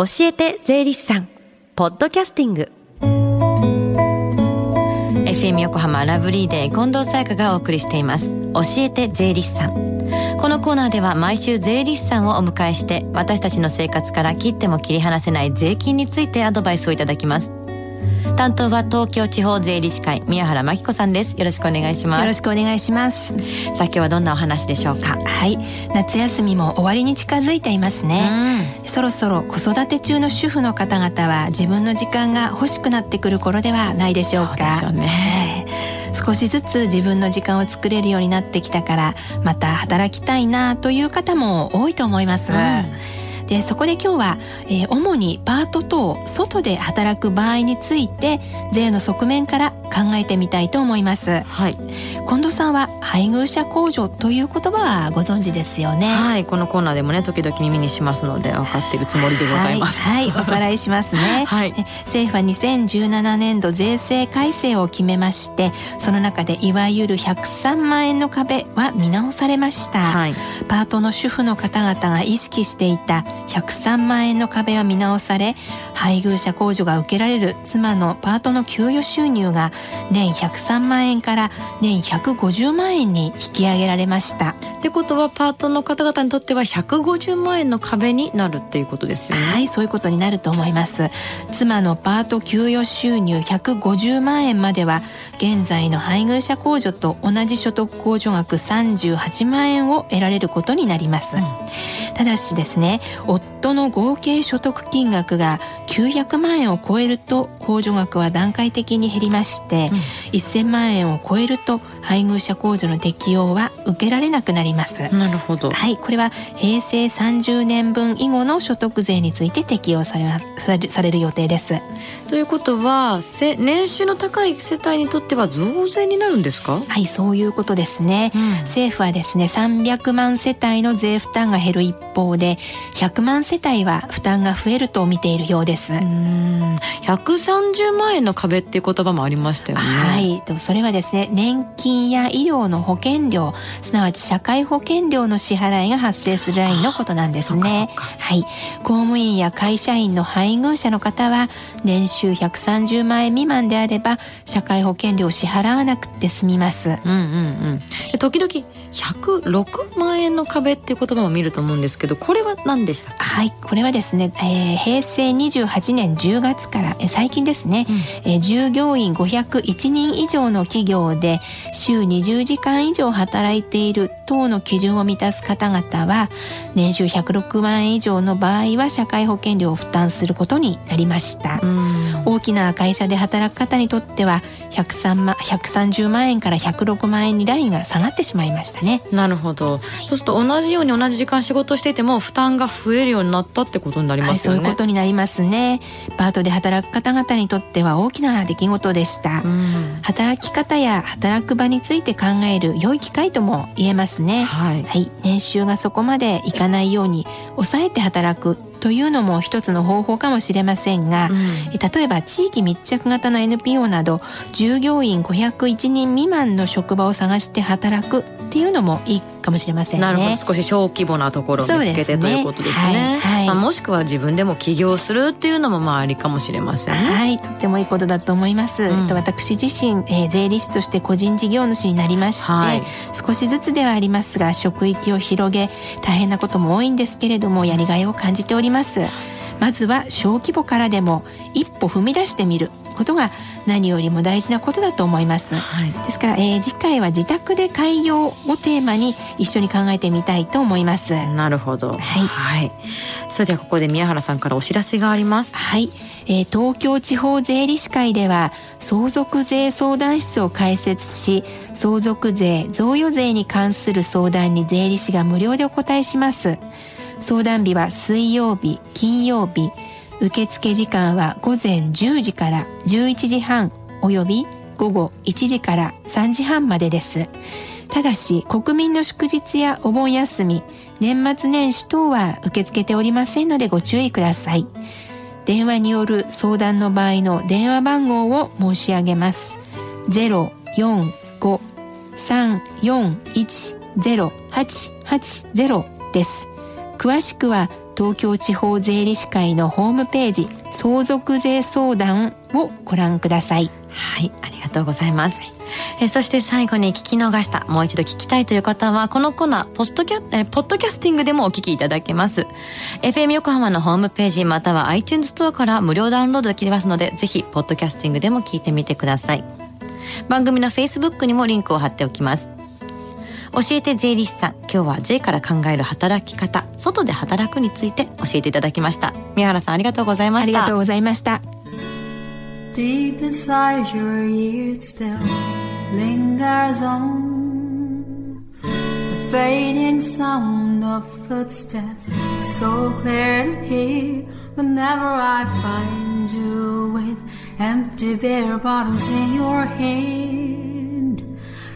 教えて税理士さん。ポッドキャスティング。FM 横浜ラブリーデー近藤沙耶香がお送りしています。教えて税理士さん。このコーナーでは毎週税理士さんをお迎えして私たちの生活から切っても切り離せない税金についてアドバイスをいただきます。担当は東京地方税理士会宮原真紀子さんです。よろしくお願いします。よろしくお願いします。さあ今日はどんなお話でしょうか？はい。夏休みも終わりに近づいていますね、うん、そろそろ子育て中の主婦の方々は自分の時間が欲しくなってくる頃ではないでしょうか？そうね、少しずつ自分の時間を作れるようになってきたからまた働きたいなという方も多いと思います、うんでそこで今日は、えー、主にパート等外で働く場合について税の側面から考えてみたいと思います、はい、近藤さんは配偶者控除という言葉はご存知ですよね。はい。このコーナーでもね時々耳にしますので分かっているつもりでございます。はい、はい、おさらいしますね、はい、政府は2017年度税制改正を決めましてその中でいわゆる103万円の壁は見直されました、はい、パートの主婦の方々が意識していた103万円の壁は見直され配偶者控除が受けられる妻のパートの給与収入が年103万円から年150万円に引き上げられました。ってことはパートの方々にとっては150万円の壁になるっていうことですよね。はいそういうことになると思います。妻のパート給与収入150万円までは現在の配偶者控除と同じ所得控除額38万円を得られることになります、うん、ただしですね夫の合計所得金額が900万円を超えると控除額は段階的に減りまして、うん、1000万円を超えると配偶者控除の適用は受けられなくなります。なるほど。はいこれは平成30年分以後の所得税について適用されますされる予定です。ということは年収の高い世帯にとっては増税になるんですか？はいそういうことですね、うん、政府はですね300万世帯の税負担が減る一方で100万世帯は負担が増えると見ているようです。うん。130万円の壁っていう言葉もありましたよね。はい。それはですね年金や医療の保険料すなわち社会保険料の支払いが発生するラインのことなんですね。はい。公務員や会社員の配偶者の方は年収130万円未満であれば社会保険料を支払わなくて済みます。うんうんうん。時々106万円の壁っていう言葉も見ると思うんですけどこれは何でしたはいこれはですね、えー、平成28年10月から、えー、最近ですね、うん、えー、従業員501人以上の企業で週20時間以上働いている等の基準を満たす方々は年収106万円以上の場合は社会保険料を負担することになりました大きな会社で働く方にとっては103万130万円から106万円にラインが下がってしまいましたね。なるほど。そうすると同じように同じ時間仕事していても負担が増えるようになったってことになりますよね、はい、そういうことになりますね。パートで働く方々にとっては大きな出来事でした。働き方や働く場について考える良い機会とも言えますね、はい、はい、年収がそこまでいかないように抑えて働くというのも一つの方法かもしれませんが、うん、例えば地域密着型の NPO など従業員501人未満の職場を探して働くっていうのもいいかもしれませんね。なるほど少し小規模なところを見つけて、ね、ということですね。はいはい、まあ、もしくは自分でも起業するっていうのもまあありかもしれませんね。はいとってもいいことだと思います。うん、私自身、えー、税理士として個人事業主になりまして、はい、少しずつではありますが職域を広げ大変なことも多いんですけれどもやりがいを感じております。まずは小規模からでも一歩踏み出してみることが何よりも大事なことだと思います、はい、ですから、えー、次回は自宅で開業をテーマに一緒に考えてみたいと思います。なるほど、はい、はい、それではここで宮原さんからお知らせがあります。はい、えー、東京地方税理士会では相続税相談室を開設し相続税贈与税に関する相談に税理士が無料でお答えします。相談日は水曜日金曜日受付時間は午前10時から11時半および午後1時から3時半までです。ただし国民の祝日やお盆休み、年末年始等は受け付けておりませんのでご注意ください。電話による相談の場合の電話番号を申し上げます。045-341-0880です。詳しくは東京地方税理士会のホームページ相続税相談をご覧ください。はいありがとうございます。えそして最後に聞き逃したもう一度聞きたいという方はこのコーナーポストキャえポッドキャスティングでもお聞きいただけます。FM 横浜のホームページまたは iTunes ストアから無料ダウンロードできますのでぜひポッドキャスティングでも聞いてみてください。番組の Facebook にもリンクを貼っておきます。教えて税理士さん今日は税から考える働き方外で働くについて教えていただきました宮原さんありがとうございましたありがとうございました Deep inside your ears still lingers on the fading sound of footsteps so clear to hear whenever I find you with empty beer bottles in your hand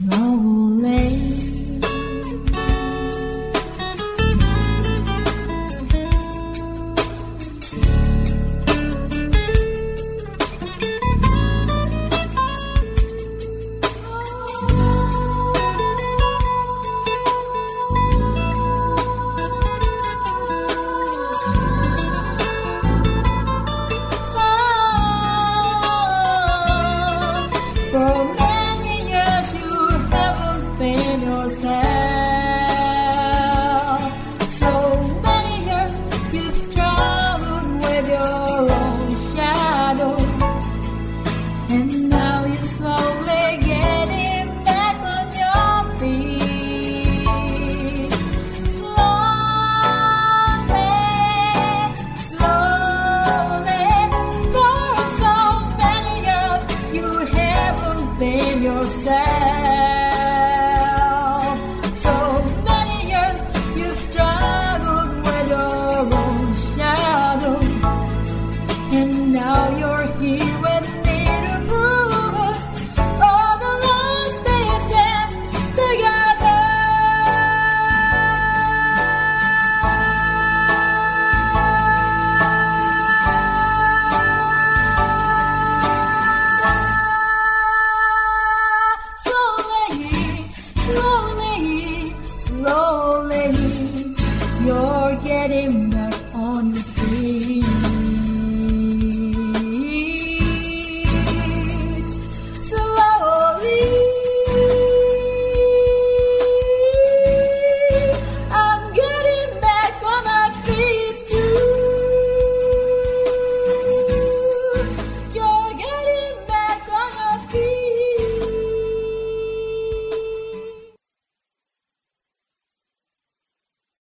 那我。